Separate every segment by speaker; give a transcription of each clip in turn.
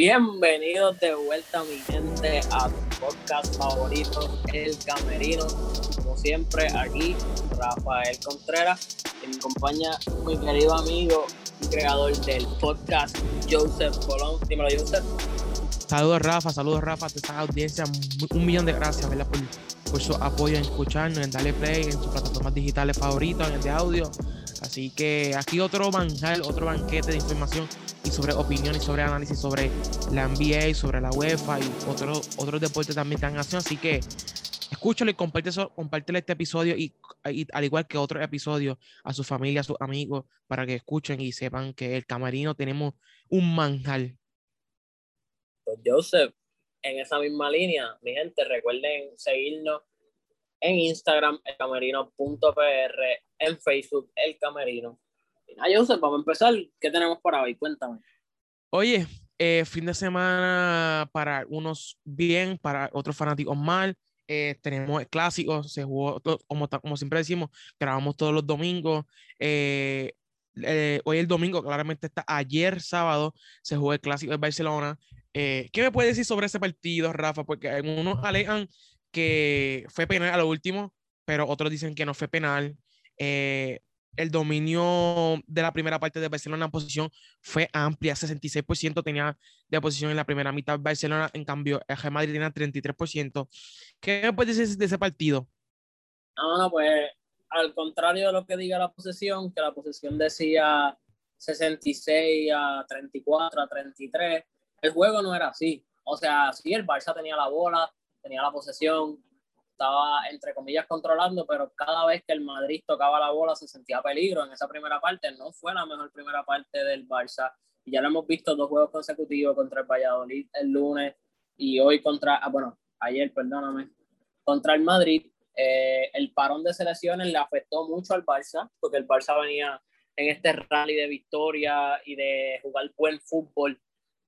Speaker 1: Bienvenidos de vuelta, mi gente, a tu podcast favorito, El Camerino. Como siempre, aquí Rafael Contreras y me acompaña mi querido amigo y creador del podcast, Joseph Colón. Dímelo, Joseph.
Speaker 2: Saludos, Rafa. Saludos, Rafa, a esta audiencia. Un millón de gracias, ¿verdad? Por, por su apoyo en escucharnos, en darle play, en sus plataformas digitales favoritas, en el de audio. Así que aquí otro manjar, otro banquete de información y sobre opiniones, sobre análisis sobre la NBA, sobre la UEFA y otros otros deportes también están haciendo. Así que escúchalo y compártelo este episodio y, al igual que otros episodios a su familia, a sus amigos, para que escuchen y sepan que el camarino tenemos un manjar.
Speaker 1: Pues Joseph, en esa misma línea, mi gente, recuerden seguirnos en Instagram, elcamerino.pr, en Facebook, El Camerino. Nada, Joseph, vamos a empezar. ¿Qué tenemos para hoy? Cuéntame.
Speaker 2: Oye, eh, fin de semana para unos bien, para otros fanáticos mal. Eh, tenemos clásicos, se jugó, como, como siempre decimos, grabamos todos los domingos. Eh, hoy el domingo, claramente está ayer sábado, se jugó el clásico de Barcelona. ¿Qué me puedes decir sobre ese partido, Rafa? Porque algunos alegan que fue penal a lo último, pero otros dicen que no fue penal. Eh, el dominio de la primera parte de Barcelona en posición fue amplia, 66% tenía de posición en la primera mitad Barcelona, en cambio el Real Madrid tenía 33%. ¿Qué me puedes decir de ese partido?
Speaker 1: No, pues al contrario de lo que diga la posesión, que la posesión decía 66 a 34 a 33, el juego no era así. O sea, sí, el Barça tenía la bola, tenía la posesión, estaba entre comillas controlando, pero cada vez que el Madrid tocaba la bola se sentía peligro en esa primera parte. No fue la mejor primera parte del Barça. Y ya lo hemos visto dos juegos consecutivos contra el Valladolid el lunes y hoy contra, ah, bueno, ayer, perdóname, contra el Madrid. Eh, el parón de selecciones le afectó mucho al Barça, porque el Barça venía en este rally de victoria y de jugar buen fútbol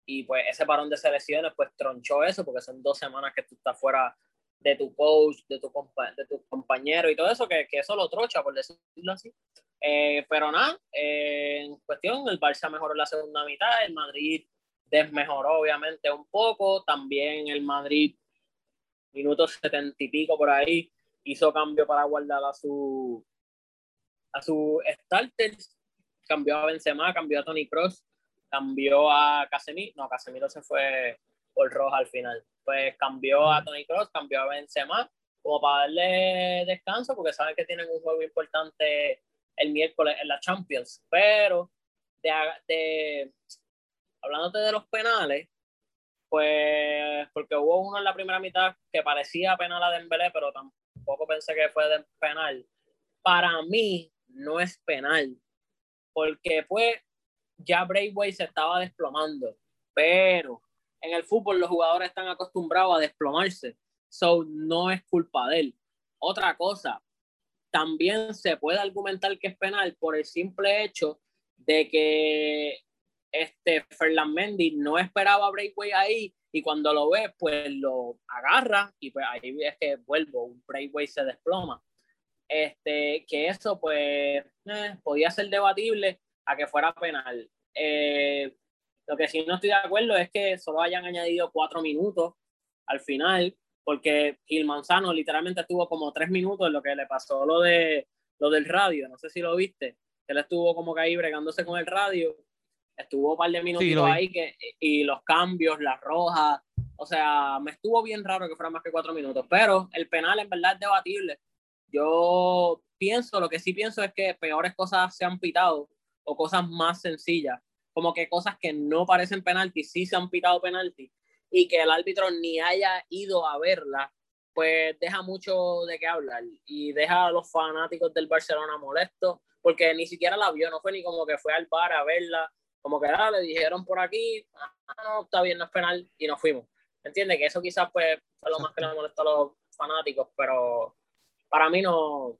Speaker 1: y pues ese parón de selecciones pues tronchó eso porque son dos semanas que tú estás fuera de tu coach, de tu, de tu compañero y todo eso, que, que eso lo trocha, por decirlo así. Eh, pero nada, eh, en cuestión, el Barça mejoró la segunda mitad, el Madrid desmejoró obviamente un poco, también el Madrid, minutos setenta y pico por ahí, hizo cambio para guardar a su a su starter, cambió a Benzema, cambió a Tony Cross, cambió a Casemiro, no, Casemiro se fue por roja al final, pues cambió a Tony Cross, cambió a Benzema, como para darle descanso, porque saben que tienen un juego importante el miércoles en la Champions, pero de, de hablándote de los penales, pues porque hubo uno en la primera mitad que parecía penal a Dembélé, pero tampoco pensé que fue de penal. Para mí no es penal, porque pues ya Braithwaite se estaba desplomando, pero en el fútbol los jugadores están acostumbrados a desplomarse, so no es culpa de él. Otra cosa, también se puede argumentar que es penal por el simple hecho de que este Ferland Mendy no esperaba Braithwaite ahí y cuando lo ve, pues lo agarra y pues ahí es que vuelvo, un Braithwaite se desploma. Este, que eso pues eh, podía ser debatible, a que fuera penal. Eh, lo que sí no estoy de acuerdo es que solo hayan añadido cuatro minutos al final, porque Gil Manzano literalmente estuvo como tres minutos en lo que le pasó lo, de, lo del radio. No sé si lo viste. Él estuvo como que ahí bregándose con el radio. Estuvo un par de minutos ahí que, y los cambios, las rojas. O sea, me estuvo bien raro que fuera más que cuatro minutos. Pero el penal en verdad es debatible. Yo pienso, lo que sí pienso es que peores cosas se han pitado o cosas más sencillas, como que cosas que no parecen penalti, sí se han pitado penalti, y que el árbitro ni haya ido a verla, pues deja mucho de qué hablar y deja a los fanáticos del Barcelona molestos, porque ni siquiera la vio, no fue ni como que fue al bar a verla, como que ah, le dijeron por aquí, ah, no, está bien, no es penal, y nos fuimos. ¿Entiendes? Que eso quizás pues fue lo más que le molestó a los fanáticos, pero para mí no,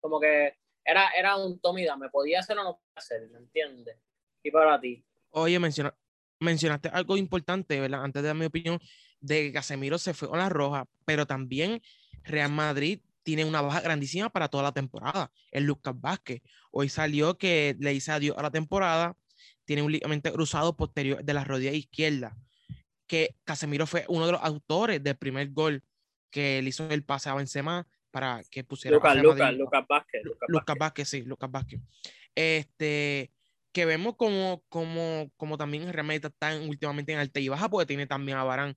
Speaker 1: como que era, era un tomida, me podía hacer o no podía hacer, ¿me entiendes? Y para ti.
Speaker 2: Oye, menciona, mencionaste algo importante, ¿verdad? Antes de dar mi opinión, de que Casemiro se fue con la roja, pero también Real Madrid tiene una baja grandísima para toda la temporada, el Lucas Vázquez. Hoy salió que le dice adiós a la temporada, tiene un ligamento cruzado posterior de la rodilla izquierda. que Casemiro fue uno de los autores del primer gol que le hizo el pase a Benzema para que pusiera
Speaker 1: Lucas, Lucas, Lucas Vázquez.
Speaker 2: Lucas, Vázquez, sí, Lucas Vázquez. Este, que vemos como, como, como también Madrid está últimamente en alta y baja, porque tiene también a Barán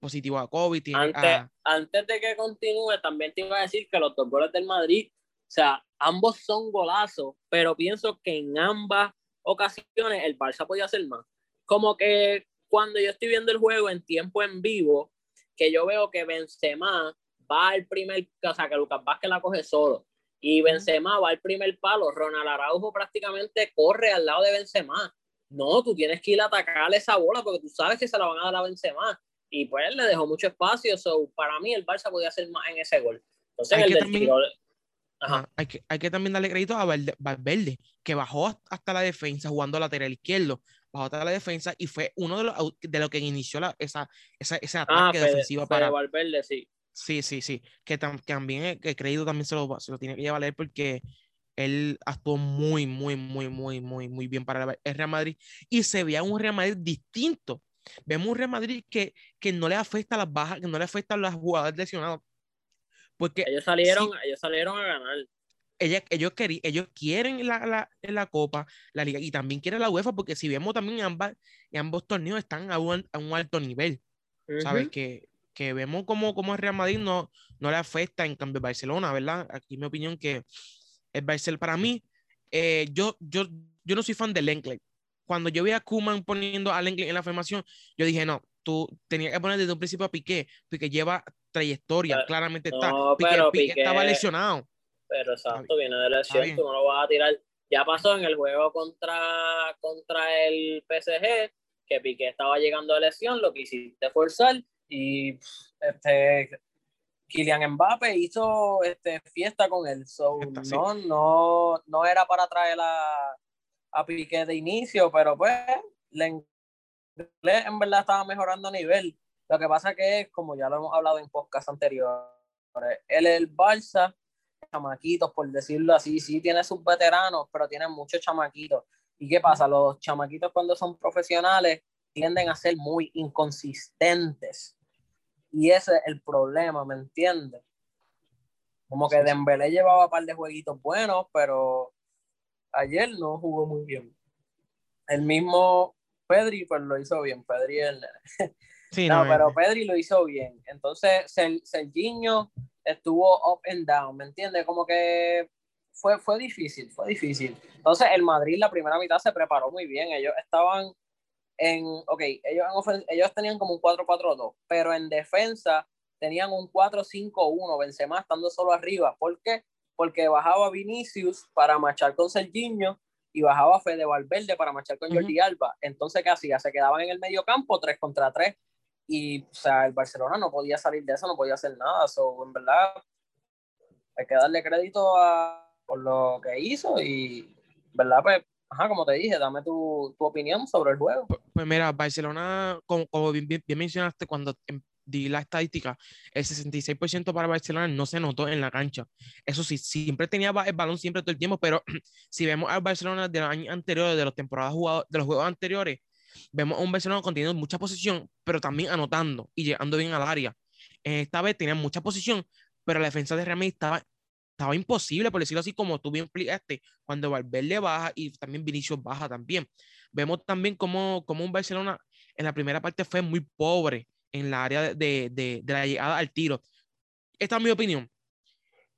Speaker 2: positivo a COVID.
Speaker 1: antes, antes de que continúe, también te iba a decir que los dos goles del Madrid, o sea, ambos son golazos, pero pienso que en ambas ocasiones el Barça podía hacer más. Como que cuando yo estoy viendo el juego en tiempo en vivo, que yo veo que Benzema va al primer, o sea, que Lucas Vázquez la coge solo, y Benzema va al primer palo, Ronald Araujo prácticamente corre al lado de Benzema. No, tú tienes que ir a atacarle esa bola porque tú sabes que se la van a dar a Benzema. Y pues le dejó mucho espacio. So, para mí el Barça podía hacer más en ese gol. Entonces, hay, el que también,
Speaker 2: Hay, que, hay que también darle crédito a Valverde, que bajó hasta la defensa jugando lateral izquierdo. Bajó hasta la defensa y fue uno de los de lo que inició la, esa, esa, ese ah, ataque defensivo para
Speaker 1: Valverde, sí.
Speaker 2: Sí, sí, sí. Que, también el crédito también se lo, se lo tiene que llevar él porque él actuó muy, muy, muy, muy, muy, muy bien para el Real Madrid y se veía un Real Madrid distinto. Vemos un Real Madrid que, que no le afecta a las bajas, que no le afecta a las jugadas lesionadas. Porque
Speaker 1: ellos salieron, ellos salieron a ganar.
Speaker 2: ellos, ellos quieren la, la, la, Copa, la Liga, y también quieren la UEFA, porque si vemos también ambas, ambos torneos están a un, a un alto nivel. ¿Sabes? Que, que vemos como, como el Real Madrid no, no le afecta, en cambio Barcelona, ¿verdad? Aquí mi opinión que el Barcelona, para mí, eh, yo, yo, yo no soy fan del Lenglet. Cuando yo vi a Kuman poniendo a Lenglet en la formación, yo dije, no, tú tenías que poner desde un principio a Piqué, porque lleva trayectoria, claramente está. Piqué, estaba lesionado.
Speaker 1: Pero exacto, viene de lesión, tú no lo vas a tirar. Ya pasó en el juego contra, contra el PSG, que Piqué estaba llegando de lesión, lo que hiciste forzar y este Kylian Mbappe hizo este, fiesta con él. So, no, no, no era para traer a, a Piqué de inicio, pero pues en verdad estaba mejorando a nivel. Lo que pasa que es, como ya lo hemos hablado en podcast anteriores, él el Barça, chamaquitos, por decirlo así, sí tiene sus veteranos, pero tiene muchos chamaquitos. ¿Y qué pasa? Los chamaquitos cuando son profesionales tienden a ser muy inconsistentes. Y ese es el problema, ¿me entiendes? Como que Dembélé llevaba un par de jueguitos buenos, pero ayer no jugó muy bien. El mismo Pedri, pues lo hizo bien. Pedri el... Sí, no, pero Pedri lo hizo bien. Entonces, Serginho estuvo up and down, ¿me entiendes? Como que fue, fue difícil, fue difícil. Entonces, el Madrid la primera mitad se preparó muy bien. Ellos estaban en, ok, ellos, ellos tenían como un 4-4-2, pero en defensa tenían un 4-5-1, Benzema estando solo arriba. ¿Por qué? Porque bajaba Vinicius para marchar con Serginho y bajaba Fede Valverde para marchar con Jordi Alba. Entonces, ¿qué hacía? Se quedaban en el medio campo 3 contra 3 y, o sea, el Barcelona no podía salir de eso, no podía hacer nada. So, en verdad, hay que darle crédito a, por lo que hizo y, ¿verdad? Pues ajá, como te dije, dame tu, tu opinión sobre el juego.
Speaker 2: Pues, mira, Barcelona, como, como bien, bien, mencionaste cuando em, di la estadística, el 66% para Barcelona no se notó en la cancha. Eso sí, siempre tenía el balón siempre todo el tiempo, pero si vemos al Barcelona de los años anteriores, de los temporadas jugados, de los juegos anteriores, vemos a un Barcelona conteniendo mucha posición, pero también anotando y llegando bien al área. Esta vez tenía mucha posición, pero la defensa de Real Madrid estaba estaba imposible, por decirlo así, como tú bien explicaste, cuando Valverde baja y también Vinicius baja también. Vemos también como, como un Barcelona en la primera parte fue muy pobre en la área de, de, de la llegada al tiro. Esta es mi opinión.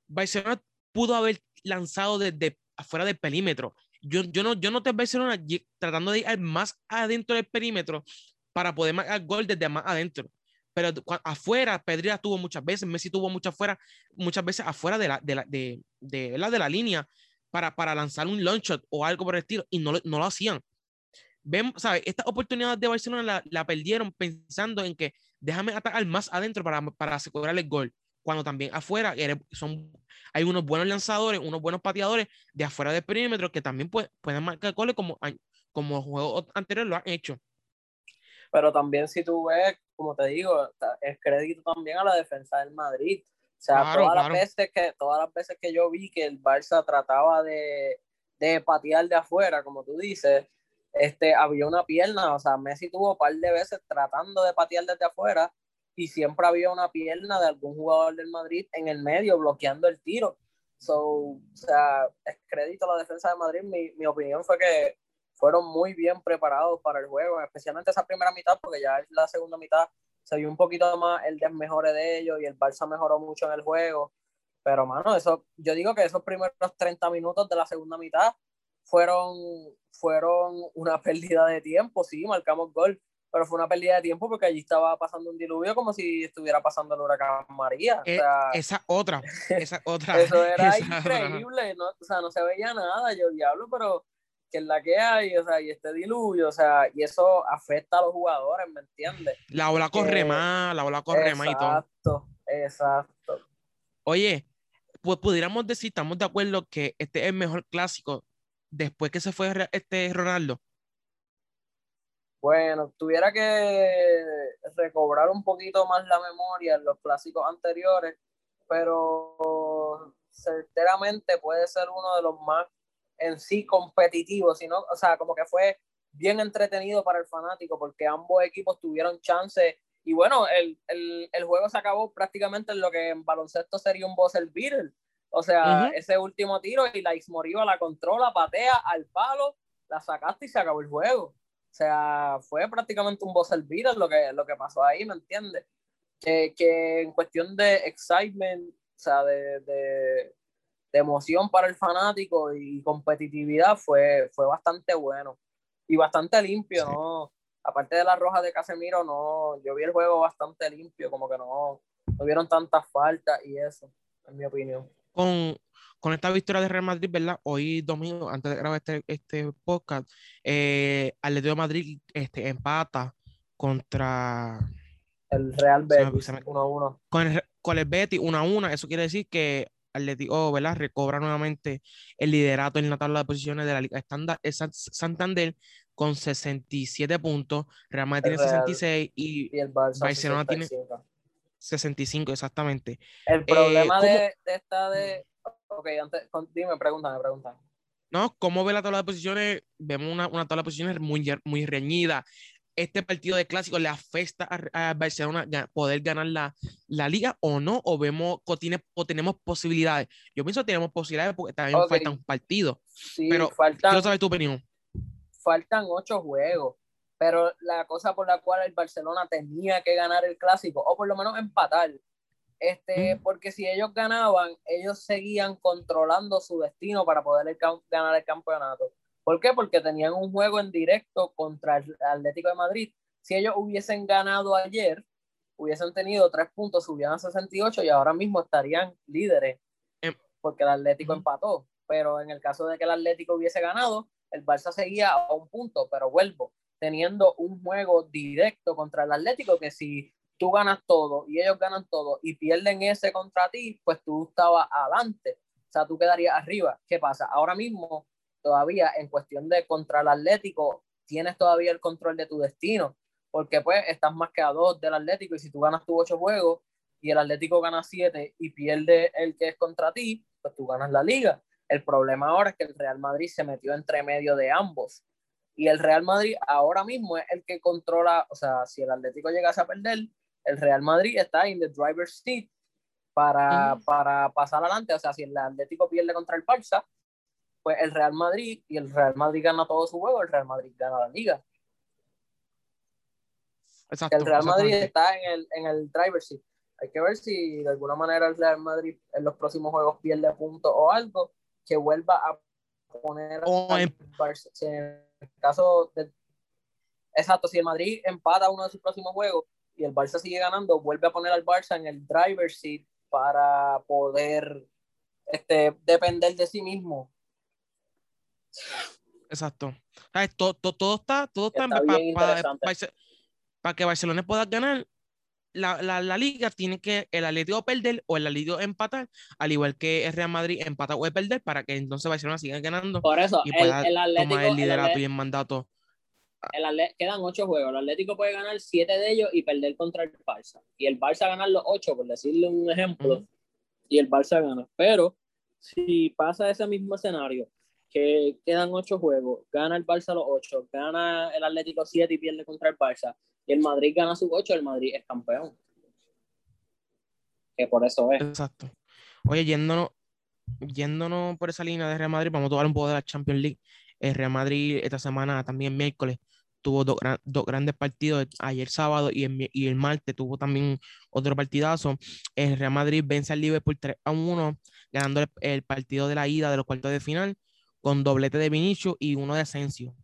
Speaker 2: Barcelona pudo haber lanzado desde afuera del perímetro. Yo, yo, no, yo no te Barcelona tratando de ir más adentro del perímetro para poder marcar gol desde más adentro pero afuera, Pedri tuvo muchas veces, Messi tuvo muchas, afuera, muchas veces afuera de la, de la, de, de, de la línea para, para lanzar un long shot o algo por el estilo y no, no lo hacían. Vemos, ¿sabes? Esta oportunidad de Barcelona la, la, perdieron pensando en que déjame atacar más adentro para, para asegurar el gol, cuando también afuera son, hay unos buenos lanzadores, unos buenos pateadores de afuera del perímetro que también pueden marcar goles como, como juegos anteriores lo han hecho.
Speaker 1: Pero también si tú ves, como te digo, es crédito también a la defensa del Madrid. O sea, todas, Las veces que, todas las veces que yo vi que el Barça trataba de, de patear de afuera, como tú dices, este, había una pierna, o sea, Messi tuvo un par de veces tratando de patear desde afuera y siempre había una pierna de algún jugador del Madrid en el medio bloqueando el tiro. So, o sea, es crédito a la defensa de Madrid. Mi, mi opinión fue que fueron muy bien preparados para el juego, especialmente esa primera mitad, porque ya en la segunda mitad se vio un poquito más el desmejore de ellos y el Barça mejoró mucho en el juego. Pero, mano, eso, yo digo que esos primeros 30 minutos de la segunda mitad fueron, fueron una pérdida de tiempo, sí, marcamos gol, pero fue una pérdida de tiempo porque allí estaba pasando un diluvio como si estuviera pasando el huracán María.
Speaker 2: Eh, esa otra, esa otra.
Speaker 1: eso era increíble, no, o sea, no se veía nada, yo diablo, pero que es la que hay, o sea, y este diluvio, o sea, y eso afecta a los jugadores, ¿me entiendes?
Speaker 2: La ola corre más, la ola corre más y todo.
Speaker 1: Exacto, exacto.
Speaker 2: Oye, pues pudiéramos decir, estamos de acuerdo que este es el mejor clásico después que se fue este Ronaldo.
Speaker 1: Bueno, tuviera que recobrar un poquito más la memoria en los clásicos anteriores, pero certeramente puede ser uno de los más en sí competitivo, sino, o sea, como que fue bien entretenido para el fanático porque ambos equipos tuvieron chance y bueno, el, el, el juego se acabó prácticamente en lo que en baloncesto sería un buzzer beater. O sea, ese último tiro y la Ismoriva la controla, patea al palo, la sacaste y se acabó el juego. O sea, fue prácticamente un buzzer beater lo que, lo que pasó ahí, ¿me entiendes? Que, que, en cuestión de excitement, o sea, de, de, de emoción para el fanático y competitividad fue, fue bastante bueno y bastante limpio, ¿no? Aparte de la roja de Casemiro, no, yo vi el juego bastante limpio, como que no, no vieron tantas faltas y eso, en mi opinión.
Speaker 2: Con, con esta victoria de Real Madrid, ¿verdad? Hoy domingo, antes de grabar este, este podcast, eh, Atlético de Madrid este, empata contra
Speaker 1: el Real Betis 1-1.
Speaker 2: Con el, con el Betis 1-1, eso quiere decir que Atlético, ¿verdad? Recobra nuevamente el liderato en la tabla de posiciones de la Liga Estándar Santander con 67 puntos, Real Madrid tiene 66 y,
Speaker 1: el Barcelona tiene
Speaker 2: 65, exactamente.
Speaker 1: El problema eh, de, esta de... Ok, antes, dime, pregúntame, pregúntame.
Speaker 2: No, ¿cómo ve la tabla de posiciones? Vemos una, una tabla de posiciones muy, muy reñida este partido de clásico le afecta a, Barcelona poder ganar la, la, liga o no, o vemos o, tiene, o tenemos posibilidades. Yo pienso que tenemos posibilidades porque también faltan partidos. Sí, pero faltan, quiero saber tu opinión.
Speaker 1: Faltan ocho juegos, pero la cosa por la cual el Barcelona tenía que ganar el clásico, o por lo menos empatar, este, porque si ellos ganaban, ellos seguían controlando su destino para poder ganar el campeonato. ¿Por qué? Porque tenían un juego en directo contra el Atlético de Madrid. Si ellos hubiesen ganado ayer, hubiesen tenido tres puntos, subían a 68 y ahora mismo estarían líderes em, porque el Atlético empató. Pero en el caso de que el Atlético hubiese ganado, el Barça seguía a un punto, pero vuelvo, teniendo un juego directo contra el Atlético que si tú ganas todo y ellos ganan todo y pierden ese contra ti, pues tú estabas adelante. O sea, tú quedarías arriba. ¿Qué pasa? Ahora mismo todavía en cuestión de contra el Atlético, tienes todavía el control de tu destino, porque pues estás más que a dos del Atlético y si tú ganas tus ocho juegos y el Atlético gana siete y pierde el que es contra ti, pues tú ganas la liga. El problema ahora es que el Real Madrid se metió entre medio de ambos. Y el Real Madrid ahora mismo es el que controla, o sea, si el Atlético llegase a perder, el Real Madrid está en the driver's seat para, para pasar adelante. O sea, si el Atlético pierde contra el Barça, pues el Real Madrid y el Real Madrid gana todo su juego, el Real Madrid gana la liga. Exacto, el Real Madrid está en el, en el driver seat. Hay que ver si de alguna manera el Real Madrid en los próximos juegos pierde puntos o algo, que vuelva a poner en... el caso de... Exacto, si el Madrid empata uno de sus próximos juegos y el Barça sigue ganando, vuelve a poner al Barça en el driver seat para poder este, depender de sí mismo
Speaker 2: Exacto. Todo, todo, está, todo está, para, que Barcelona pueda ganar la, la, la, liga, tiene que el Atlético perder o el Atlético empatar, al igual que el Real Madrid empata o perder para que entonces Barcelona siga ganando
Speaker 1: Por eso,
Speaker 2: y pueda el, tomar el liderato y el mandato.
Speaker 1: quedan ocho juegos. El Atlético puede ganar siete de ellos y perder contra el Barça. Y el Barça ganar los ocho, por decirle un ejemplo, y el Barça gana. Pero si pasa ese mismo escenario que quedan ocho juegos, gana el Barça los ocho, gana el Atlético siete y pierde contra el Barça, y el Madrid gana sus ocho, el Madrid es campeón. Que por eso es.
Speaker 2: Exacto. Oye, yéndonos, yéndonos por esa línea de Real Madrid, vamos a hablar un poco de la Champions League. El Real Madrid esta semana, también miércoles, tuvo dos, grandes partidos, ayer sábado y el, y el, martes tuvo también otro partidazo. El Real Madrid vence al Liverpool 3 a 1, ganando el, partido de la ida de los cuartos de final con doblete de Vinicius y uno de Asensio.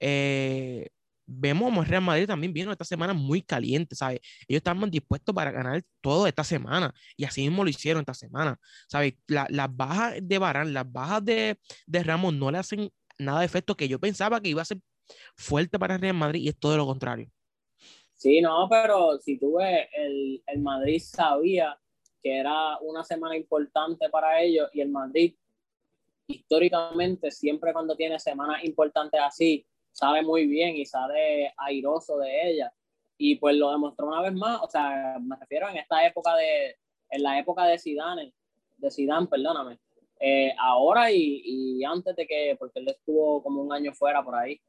Speaker 2: Eh, vemos como Real Madrid también vino esta semana muy caliente, ¿sabes? Ellos estaban dispuestos para ganar todo esta semana y así mismo lo hicieron esta semana, ¿sabes? las bajas de Barán, las bajas de, de Ramos no le hacen nada de efecto que yo pensaba que iba a ser fuerte para el Real Madrid y es todo lo contrario.
Speaker 1: Sí, no, pero si tú ves, el, el Madrid sabía que era una semana importante para ellos y el Madrid históricamente siempre cuando tiene semanas importantes así, sabe muy bien y sabe airoso de ella. Y pues lo demostró una vez más, o sea, me refiero en esta época de, en la época de Zidane, de Zidane, perdóname, eh, ahora y, y, antes de que, porque él estuvo como un año fuera por ahí,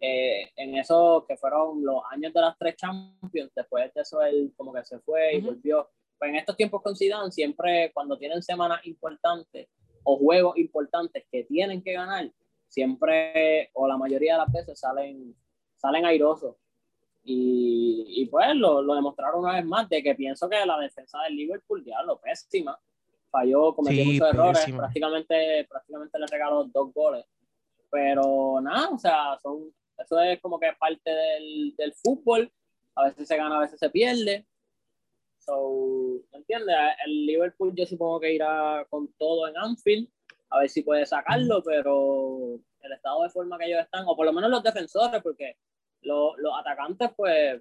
Speaker 1: eh, en eso que fueron los años de las tres Champions, después de eso él como que se fue y volvió. Pues en estos tiempos con Zidane, siempre cuando tienen semanas importantes o juegos importantes que tienen que ganar, siempre o la mayoría de las veces salen, salen airosos. Y, y pues lo, lo, demostraron una vez más, de que pienso que la defensa del Liverpool, ya lo pésima, falló, cometió muchos errores, prácticamente, prácticamente le regaló dos goles. Pero nada, o sea, son, eso es como que parte del, del fútbol, a veces se gana, a veces se pierde. So, ¿me entiendes? El Liverpool yo supongo que irá con todo en Anfield, a ver si puede sacarlo, pero el estado de forma que ellos están, o por lo menos los defensores, porque los, los atacantes, pues,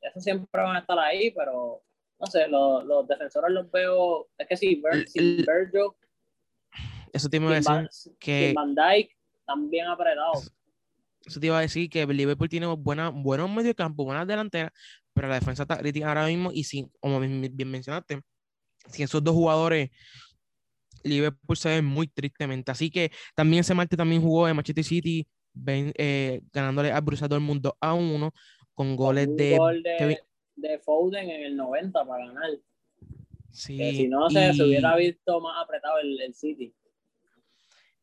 Speaker 1: eso siempre van a estar ahí, pero no sé, los, los defensores los veo, es que sí, Virgil,
Speaker 2: eso te iba a decir que
Speaker 1: Van Dyke también apretado.
Speaker 2: Eso te iba a decir que Liverpool tiene buena, buenos mediocampo, buenas delanteras, pero la defensa está crítica ahora mismo y sin, como bien mencionaste, si esos dos jugadores Liverpool se ve muy tristemente. Así que también ese martes también jugó en Manchester City, eh, ganándole a Borussia Dortmund 2 a 1 con goles de,
Speaker 1: gol de, de, Foden en el 90 para ganar.
Speaker 2: Sí,
Speaker 1: si no, se, hubiera visto más apretado el, el City.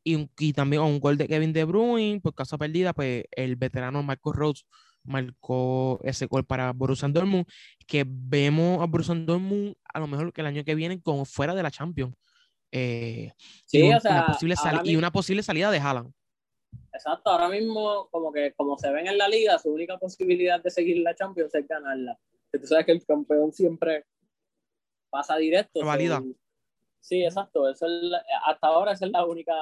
Speaker 2: Y, y, también un gol de Kevin De Bruyne, por caso perdida, pues el veterano Marco Rose marcó ese gol para Borussia Dortmund, que vemos a Borussia Dortmund a lo mejor que el año que viene como fuera de la Champions. Eh,
Speaker 1: sí,
Speaker 2: y,
Speaker 1: o sea,
Speaker 2: una posible y una posible salida de Haaland.
Speaker 1: Exacto, ahora mismo como que como se ven en la liga, su única posibilidad de seguir la Champions es ganarla. Tú sabes que el campeón siempre pasa directo.
Speaker 2: Valida.
Speaker 1: sí, exacto. Eso es hasta ahora esa es la única,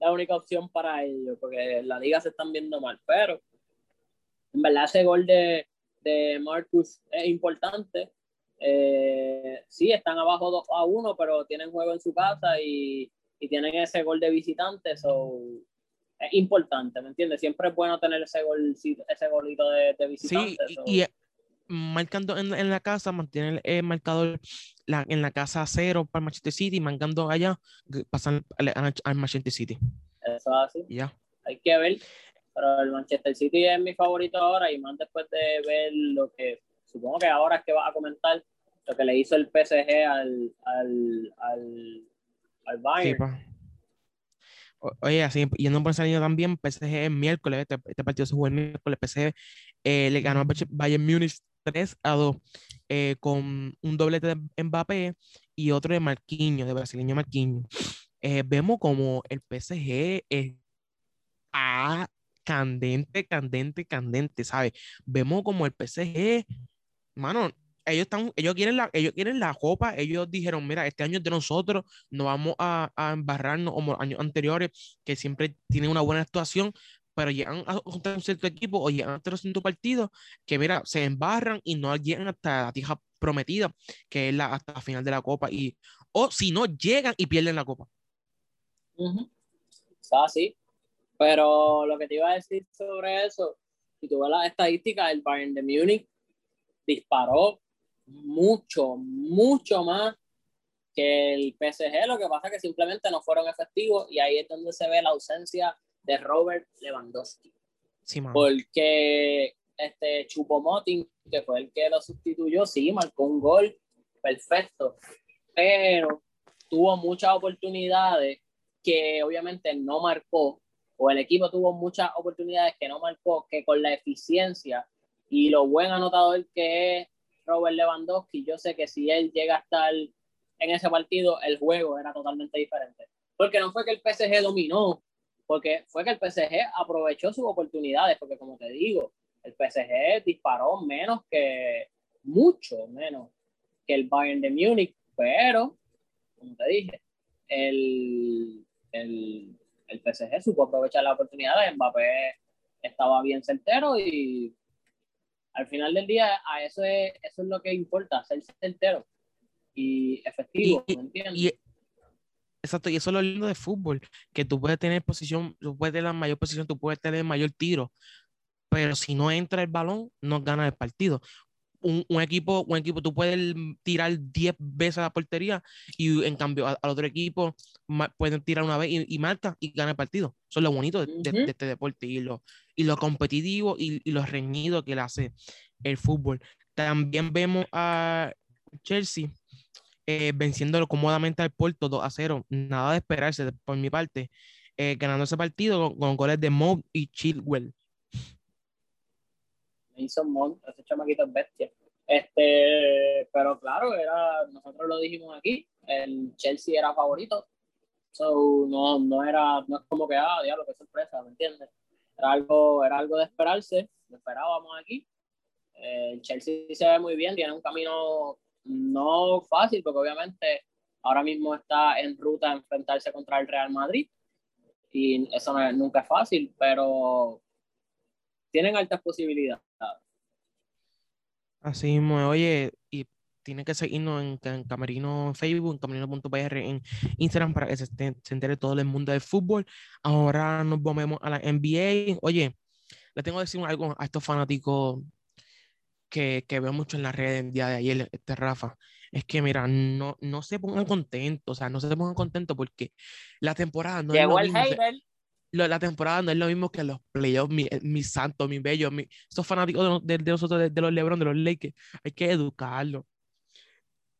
Speaker 1: la única opción para ellos, porque en la liga se están viendo mal. Pero en verdad ese gol de, de Marcus es importante eh, sí, están abajo 2 a 1, pero tienen juego en su casa y, y tienen ese gol de visitantes. So, es importante, ¿me entiendes? Siempre es bueno tener ese, gol, ese golito de, de visitantes.
Speaker 2: Sí, y, marcando en, en, la casa, mantiene el marcador la, en la casa cero para Manchester City, marcando allá, pasan al, al Manchester City.
Speaker 1: Eso es así.
Speaker 2: Ya.
Speaker 1: Hay que ver. Pero el Manchester City es mi favorito ahora y más después de ver lo que supongo que ahora es que vas a comentar lo que le hizo el PSG al, al, al, al Bayern.
Speaker 2: Oye, así, yendo por esa línea también, PSG es miércoles, este, este, partido se jugó el miércoles, PSG eh, le ganó a Bayern Múnich 3 a 2 eh, con un doblete de Mbappé y otro de Marquinhos, de brasileño Marquinhos. Eh, vemos como el PSG es candente, candente, candente, ¿sabes? Vemos como el PSG, mano, ellos están, ellos quieren la, ellos quieren la copa, ellos dijeron, mira, este año es de nosotros, no vamos a, a embarrarnos como años anteriores, que siempre tienen una buena actuación, pero llegan a un cierto equipo o llegan a cierto partido que, mira, se embarran y no llegan hasta la tija prometida, que es la, hasta la final de la copa, y, o si no, llegan y pierden la copa.
Speaker 1: Uh así. Pero lo que te iba a decir sobre eso, si tú ves las estadísticas, el Bayern de Múnich disparó mucho, mucho más que el PSG lo que pasa es que simplemente no fueron efectivos y ahí es donde se ve la ausencia de Robert Lewandowski.
Speaker 2: Sí.
Speaker 1: Porque este Chupomoting, que fue el que lo sustituyó, sí, marcó un gol perfecto, pero tuvo muchas oportunidades que obviamente no marcó, o el equipo tuvo muchas oportunidades que no marcó, que con la eficiencia y lo buen anotador que es Robert Lewandowski, yo sé que si él llega a estar en ese partido, el juego era totalmente diferente. Porque no fue que el PSG dominó, porque fue que el PSG aprovechó sus oportunidades, porque como te digo, el PSG disparó menos que, mucho menos que el Bayern de Múnich, pero, como te dije, el, el, el PSG supo aprovechar la oportunidad, Mbappé estaba bien certero y al final del día a eso es, eso es lo que importa, ser certero y efectivo,
Speaker 2: Y-
Speaker 1: ¿me entiendes?
Speaker 2: Y, exacto, y eso es lo lindo de fútbol, que tú puedes tener posición, tú puedes tener la mayor posición, tú puedes tener mayor tiro, pero si no entra el balón, no ganas el partido. Un, un equipo, un equipo, tú puedes tirar 10 veces a la portería y en cambio al otro equipo pueden tirar una vez y, y marca y gana el partido. Eso es lo bonito de, este deporte y lo, y lo competitivo y, y lo reñido que le hace el fútbol. También vemos a Chelsea eh, venciéndolo cómodamente al Porto 2 a 0. Nada de esperarse por mi parte. eh, ganando ese partido con, con goles de Moe y Chilwell.
Speaker 1: Mason Mount, ese chamaquito es bestia. Este, pero claro, era, nosotros lo dijimos aquí, el Chelsea era favorito. So, no, no era, no es como que, ah, diablo, qué sorpresa, ¿me entiendes? Era algo, era algo de esperarse, lo esperábamos aquí. El Chelsea se ve muy bien, tiene un camino no fácil, porque obviamente ahora mismo está en ruta a enfrentarse contra el Real Madrid. Y eso nunca es fácil, pero tienen altas posibilidades.
Speaker 2: Así mismo, es. oye, y tienen que seguirnos en, en Camerino en Facebook, en camerino.pr en Instagram para que se, se entere todo el mundo del fútbol. Ahora nos volvemos a la NBA. Oye, le tengo que decir algo a estos fanáticos que, que veo mucho en las redes el día de ayer, este Rafa. Es que, mira, no, no se pongan contentos, o sea, no se pongan contentos porque la temporada no es
Speaker 1: Llegó
Speaker 2: lo
Speaker 1: el
Speaker 2: mismo.
Speaker 1: hater.
Speaker 2: Lo- la temporada no es lo mismo que los playoffs, mi, mi santo, mi bello, mi, estos fanáticos de, los- de- de nosotros, de, de los LeBron, de los Lakers, hay que educarlos.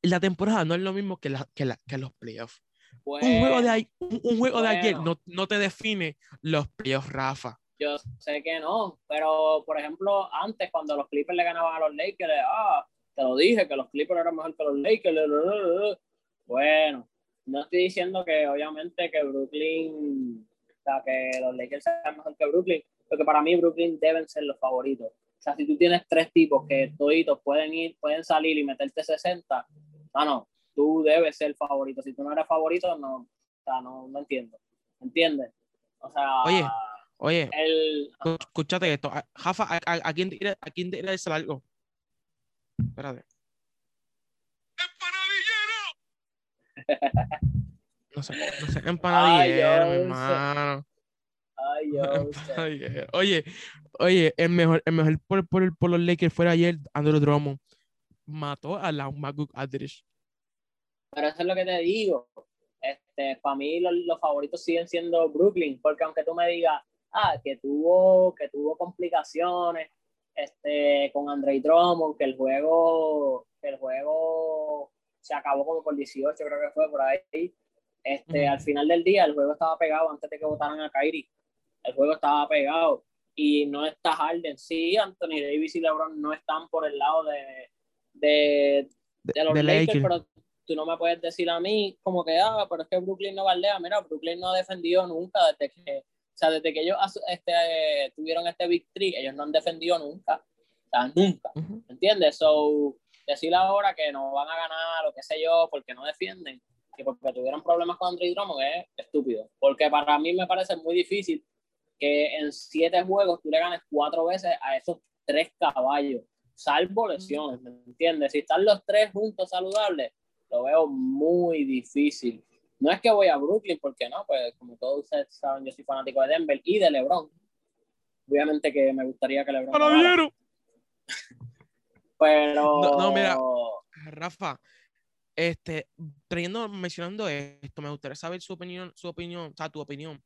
Speaker 2: La temporada no es lo mismo que, la, que, la, que los playoffs. Un juego de, un, un juego de ayer no, no te define los playoffs, Rafa.
Speaker 1: yo sé que no, pero por ejemplo, antes cuando los Clippers le ganaban a los Lakers, ah, te lo dije que los Clippers eran mejor que los Lakers. la, la, la, la. Bueno, no estoy diciendo que obviamente que Brooklyn, sea, que los Lakers sean mejor que Brooklyn, porque para mí Brooklyn deben ser los favoritos. O sea, si tú tienes tres tipos que toditos pueden ir, pueden salir y meterte 60, no, no, tú debes ser favorito. Si tú no eres favorito, no, o sea, no, no entiendo. ¿Entiendes? O sea,
Speaker 2: Oye. Oye,
Speaker 1: el,
Speaker 2: escúchate esto. A- Rafa, ¿a, a, a quién te quiere- a quién te quiere decir algo? Espérate. No sé, no sé, empanadillero, mi hermano.
Speaker 1: Ay, yo.
Speaker 2: Oye, oye, el mejor, el mejor por, por, por los Lakers fuera ayer, Andrew Drummond. Mató a la Maguk Aldridge.
Speaker 1: Pero eso es lo que te digo. Este, para mí los, los favoritos siguen siendo Brooklyn, porque aunque tú me digas, ah, que tuvo, que tuvo complicaciones este, con Andre Drummond, que el juego, que el juego se acabó como por 18, creo que fue por ahí. Este. Al final del día, el juego estaba pegado antes de que votaran a Kyrie. El juego estaba pegado. Y no está Harden. Sí, Anthony Davis y LeBron no están por el lado de, de,
Speaker 2: De,
Speaker 1: los
Speaker 2: de
Speaker 1: Lakers,
Speaker 2: Lakers.
Speaker 1: pero tú no me puedes decir a mí como que, ah, pero es que Brooklyn no baldea. Mira, Brooklyn no ha defendido nunca desde que, o sea, desde que ellos este, tuvieron este Big Three, ellos no han defendido nunca. O sea, nunca. ¿Entiendes? So, decir ahora que no van a ganar o qué sé yo, porque no defienden y porque tuvieron problemas con Andre Drummond es estúpido. Porque para mí me parece muy difícil que en siete juegos tú le ganes cuatro veces a esos tres caballos, salvo lesiones, ¿me entiendes? Si están los tres juntos saludables, lo veo muy difícil. No es que voy a Brooklyn, porque no, pues como todos ustedes saben, yo soy fanático de Denver y de LeBron. Obviamente que me gustaría que LeBron pero
Speaker 2: No, no, mira. Rafa, este, trayendo, mencionando esto, me gustaría saber su opinión, su opinión, o sea, tu opinión.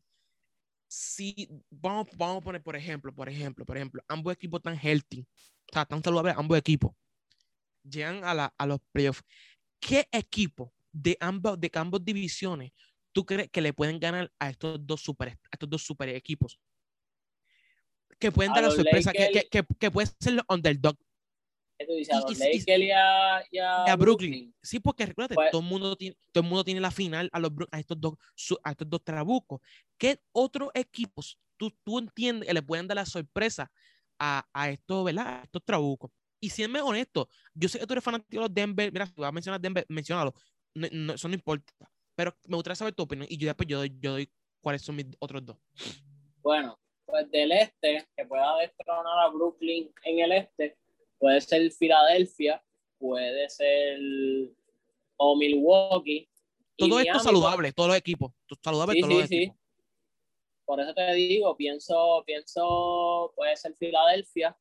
Speaker 2: Si vamos, vamos a poner, por ejemplo, por ejemplo, por ejemplo, ambos equipos tan healthy, o sea, tan saludables, ambos equipos, llegan a, la, a los playoffs. ¿Qué equipo de ambas, de ambas divisiones tú crees que le pueden ganar a estos dos super, a estos dos super equipos? Que pueden dar la sorpresa, que, que, que, que pueden ser los underdog
Speaker 1: y,
Speaker 2: a, Brooklyn. Sí, porque recuerda, pues todo, el mundo tiene, todo el mundo tiene la final a, los, a, estos, dos, a estos dos trabucos. ¿Qué otros equipos tú, tú entiendes que le pueden dar la sorpresa a, a estos, ¿verdad? estos trabucos? Y siendo honesto, yo sé que tú eres fanático de los Denver, mira, si vas a mencionar Denver, mencionalo, no, eso no importa. Pero me gustaría saber tu opinión y yo después yo yo doy cuáles son mis otros dos.
Speaker 1: Bueno, pues del este, que pueda destronar a Brooklyn en el este, Puede ser Filadelfia, puede ser o Milwaukee.
Speaker 2: Todo esto saludable, todos los equipos. Saludable todos los equipos.
Speaker 1: Por eso te digo, pienso, pienso, puede ser Filadelfia,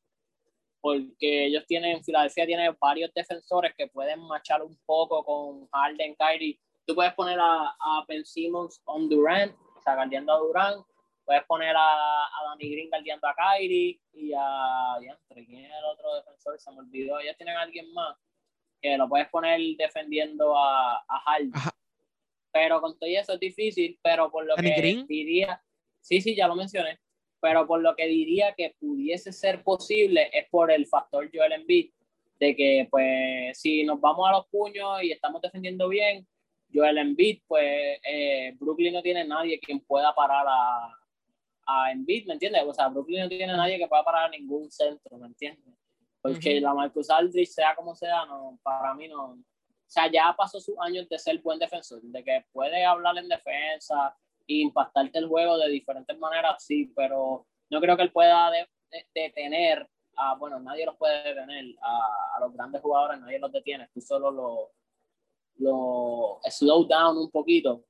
Speaker 1: porque ellos tienen, Filadelfia tiene varios defensores que pueden marchar un poco con Harden, Kyrie. Tú puedes poner a, a Ben Simmons on Durant, o sea, a Durant, puedes poner a, a Danny Green guardiando a Kyrie y a. ¿Quién es el otro defensor? Se me olvidó. Ellos tienen a alguien más que lo puedes poner defendiendo a, a Harden. Pero con todo eso es difícil, pero por lo que diría. Sí, sí, ya lo mencioné. Pero por lo que diría que pudiese ser posible es por el factor Joel Embiid, de que pues si nos vamos a los puños y estamos defendiendo bien, Joel Embiid, pues eh, Brooklyn no tiene nadie quien pueda parar a, a Embiid, ¿me entiendes? O sea, Brooklyn no tiene nadie que pueda parar ningún centro, ¿me entiendes? Porque la Marcus Aldridge, sea como sea, no, para mí no. O sea, ya pasó sus años de ser buen defensor, de que puede hablar en defensa e impactarte el juego de diferentes maneras, sí, pero no creo que él pueda detener a, bueno, nadie los puede detener, a, a, los grandes jugadores, nadie los detiene, tú solo lo, lo slow down un poquito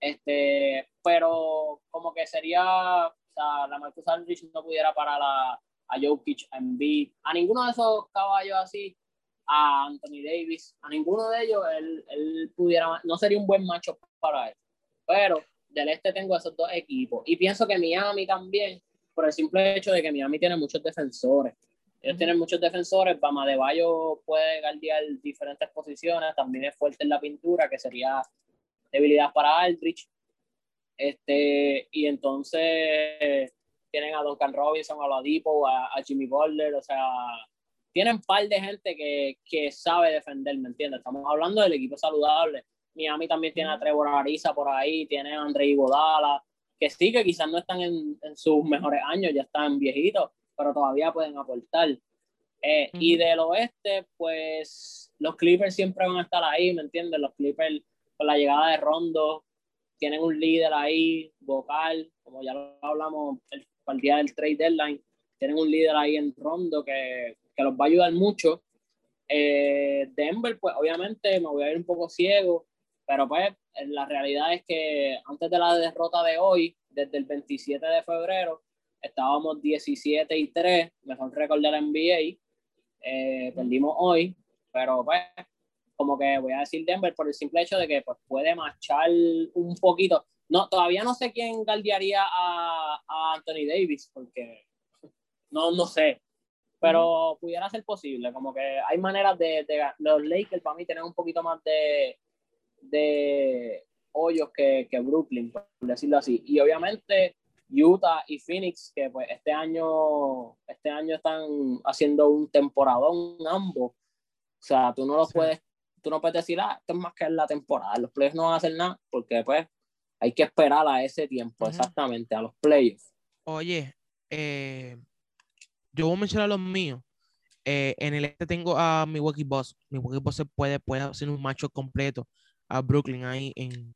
Speaker 1: este, pero como que sería, o sea, la Marcus Aldridge no pudiera parar a, a Jokic, a Embiid, a ninguno de esos caballos así, a Anthony Davis, a ninguno de ellos él, él pudiera, no sería un buen macho para él. Pero del este tengo esos dos equipos. Y pienso que Miami también, por el simple hecho de que Miami tiene muchos defensores. Ellos tienen muchos defensores, Bama de Bayo puede guardiar diferentes posiciones, también es fuerte en la pintura, que sería debilidad para Aldrich. Este, y entonces tienen a Duncan Robinson, a Ladipo, a, a Jimmy Butler, o sea, tienen un par de gente que, que, sabe defender, ¿me entiendes? Estamos hablando del equipo saludable. Miami también tiene a Trevor Ariza por ahí, tiene a André Iguodala, que sí, que quizás no están en, en, sus mejores años, ya están viejitos, pero todavía pueden aportar. Eh, Y del oeste, pues los Clippers siempre van a estar ahí, ¿me entiendes? Los Clippers con la llegada de Rondo, tienen un líder ahí, vocal, como ya lo hablamos el, día del trade deadline, tienen un líder ahí en Rondo que, que los va a ayudar mucho. Eh, Denver, pues obviamente me voy a ir un poco ciego, pero pues la realidad es que antes de la derrota de hoy, desde el 27 de febrero, estábamos 17 y 3, mejor récord de la NBA, eh, perdimos hoy, pero pues como que voy a decir Denver por el simple hecho de que pues, puede marchar un poquito. No, todavía no sé quién guardiaría a, a Anthony Davis, porque no, no sé. Pero pudiera ser posible, como que hay maneras de, de los Lakers para mí tienen un poquito más de, de hoyos que, que Brooklyn, por decirlo así. Y obviamente Utah y Phoenix, que pues este año, este año están haciendo un temporadón ambos. O sea, tú no los puedes tú no puedes decir, ah, esto es más que la temporada, los playoffs no van a hacer nada, porque pues hay que esperar a ese tiempo, exactamente, a los playoffs.
Speaker 2: Oye, eh, yo voy a mencionar los míos. Eh, en el este tengo a Milwaukee Boss. Milwaukee Boss se puede, puede hacer un macho completo a Brooklyn ahí en,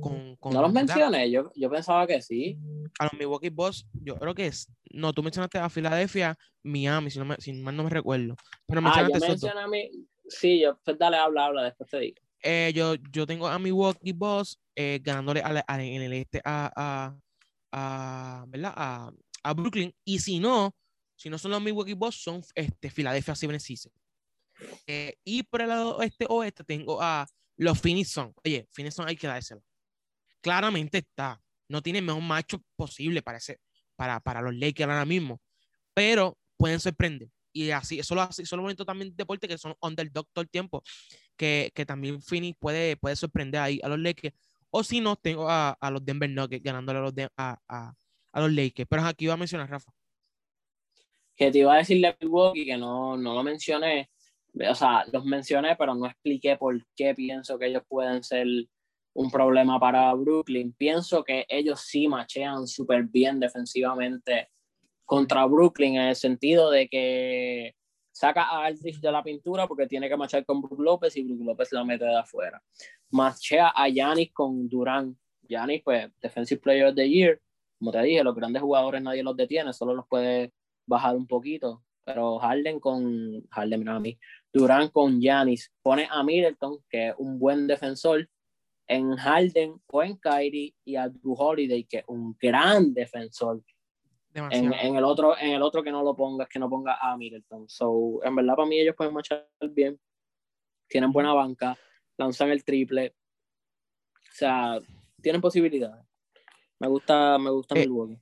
Speaker 2: con, con
Speaker 1: no los mencioné, yo, yo pensaba que sí.
Speaker 2: A los Milwaukee Boss, yo creo que es. No, tú mencionaste a Filadelfia, Miami, si, no me, si mal no me recuerdo.
Speaker 1: Pero ah, yo mencioné a mi, Sí, yo, pues dale, habla, habla, después te digo.
Speaker 2: Eh, yo, yo tengo a Milwaukee Boss eh, ganándole a, a, en el este a, a, ¿verdad? a, a Brooklyn. Y si no, si no son los Milwaukee Boss, son este, Philadelphia 76ers. Eh, y por el lado este oeste tengo a los Phoenix Oye, Phoenix hay que dárselo. Claramente está. No tiene el mejor macho posible para, para, para los Lakers ahora mismo. Pero pueden sorprender. Y así, eso lo hace, eso lo bonito también de deporte que son underdog todo el tiempo. Que, que también Phoenix puede, puede sorprender ahí a los Lakers. O si no, tengo a, a los Denver Nuggets ganándole a los, a, a, los Lakers. Pero aquí iba a mencionar, Rafa.
Speaker 1: Que te iba a decirle a Milwaukee que no, no lo mencioné. O sea, los mencioné, pero no expliqué por qué pienso que ellos pueden ser un problema para Brooklyn. Pienso que ellos sí machean súper bien defensivamente contra Brooklyn en el sentido de que saca a Aldrich de la pintura porque tiene que machar con Brook López y Brook López la mete de afuera. Machea a Yanis con Durán. Yanis, pues, Defensive Player of the Year. Como te dije, los grandes jugadores nadie los detiene, solo los puede bajar un poquito. Pero Harden con. Harden, mira a mí. Durán con Yanis. Pone a Middleton, que es un buen defensor, en Harden o en Kyrie y a Drew Holiday, que es un gran defensor. En, en, el otro, en el otro que no lo pongas, que no ponga a Middleton. So, en verdad, para mí ellos pueden marchar bien. Tienen buena banca, lanzan el triple. O sea, tienen posibilidades. Me gusta, me gusta eh, Milwaukee.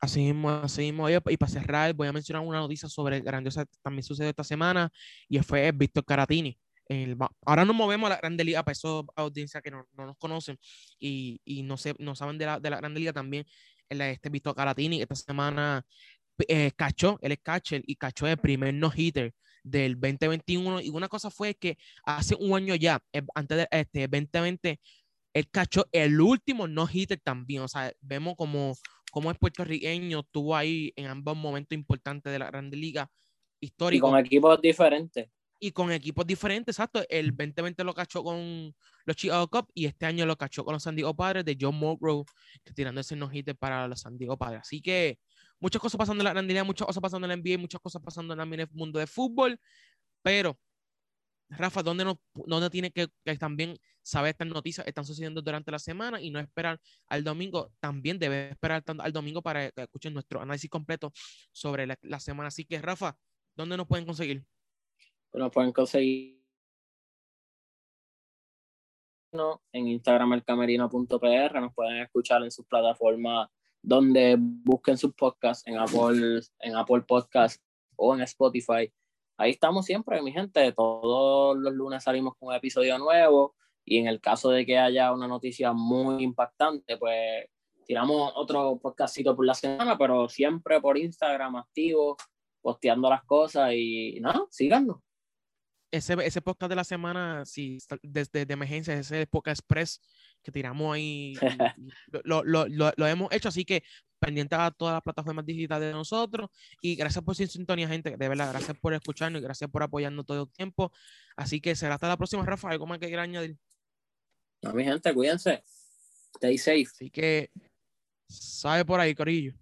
Speaker 2: Así mismo, así mismo. Y para cerrar, voy a mencionar una noticia sobre grandiosa también sucedió esta semana y fue Víctor Caratini. El, ahora nos movemos a la Grande Liga para esa audiencia que no, no nos conocen y, y, no, sé, no saben de la, de la Grande Liga también este Víctor Caratini esta semana eh, cachó, él es catcher y cachó el primer no-hitter del 2021 y una cosa fue que hace un año ya, eh, antes de este 2020, él cachó el último no-hitter también, o sea, vemos como, como es puertorriqueño, tuvo ahí en ambos momentos importantes de la Grande Liga histórica.
Speaker 1: Y con equipos diferentes
Speaker 2: y con equipos diferentes, exacto. El 2020 lo cachó con los Chicago Cubs y este año lo cachó con los San Diego Padres de John Mulgrove, tirando ese no para los San Diego Padres. Así que muchas cosas pasando en la grandidad, muchas cosas pasando en la NBA, muchas cosas pasando en el mundo de fútbol, pero Rafa, ¿dónde, no, dónde tiene que, también saber estas noticias están sucediendo durante la semana y no esperar al domingo? También debe esperar al domingo para que escuchen nuestro análisis completo sobre la, la semana. Así que, Rafa, ¿dónde nos pueden conseguir?
Speaker 1: Nos pueden conseguir en Instagram elcamerino.pr, nos pueden escuchar en sus plataformas donde busquen sus podcasts, en Apple, en Apple Podcast o en Spotify. Ahí estamos siempre, mi gente. Todos los lunes salimos con un episodio nuevo y en el caso de que haya una noticia muy impactante, pues tiramos otro podcastito por la semana, pero siempre por Instagram activo, posteando las cosas y nada, síganos
Speaker 2: ese, ese podcast de la semana, sí, desde de emergencia, ese podcast express que tiramos ahí, lo, lo, lo, lo, hemos hecho, así que pendiente a todas las plataformas digitales de nosotros y gracias por su sintonía, gente, de verdad, gracias por escucharnos y gracias por apoyarnos todo el tiempo. Así que será hasta la próxima, Rafa, ¿algo más que quiera añadir?
Speaker 1: No, mi gente, cuídense. Stay safe.
Speaker 2: Así que, sabe por ahí, Corillo.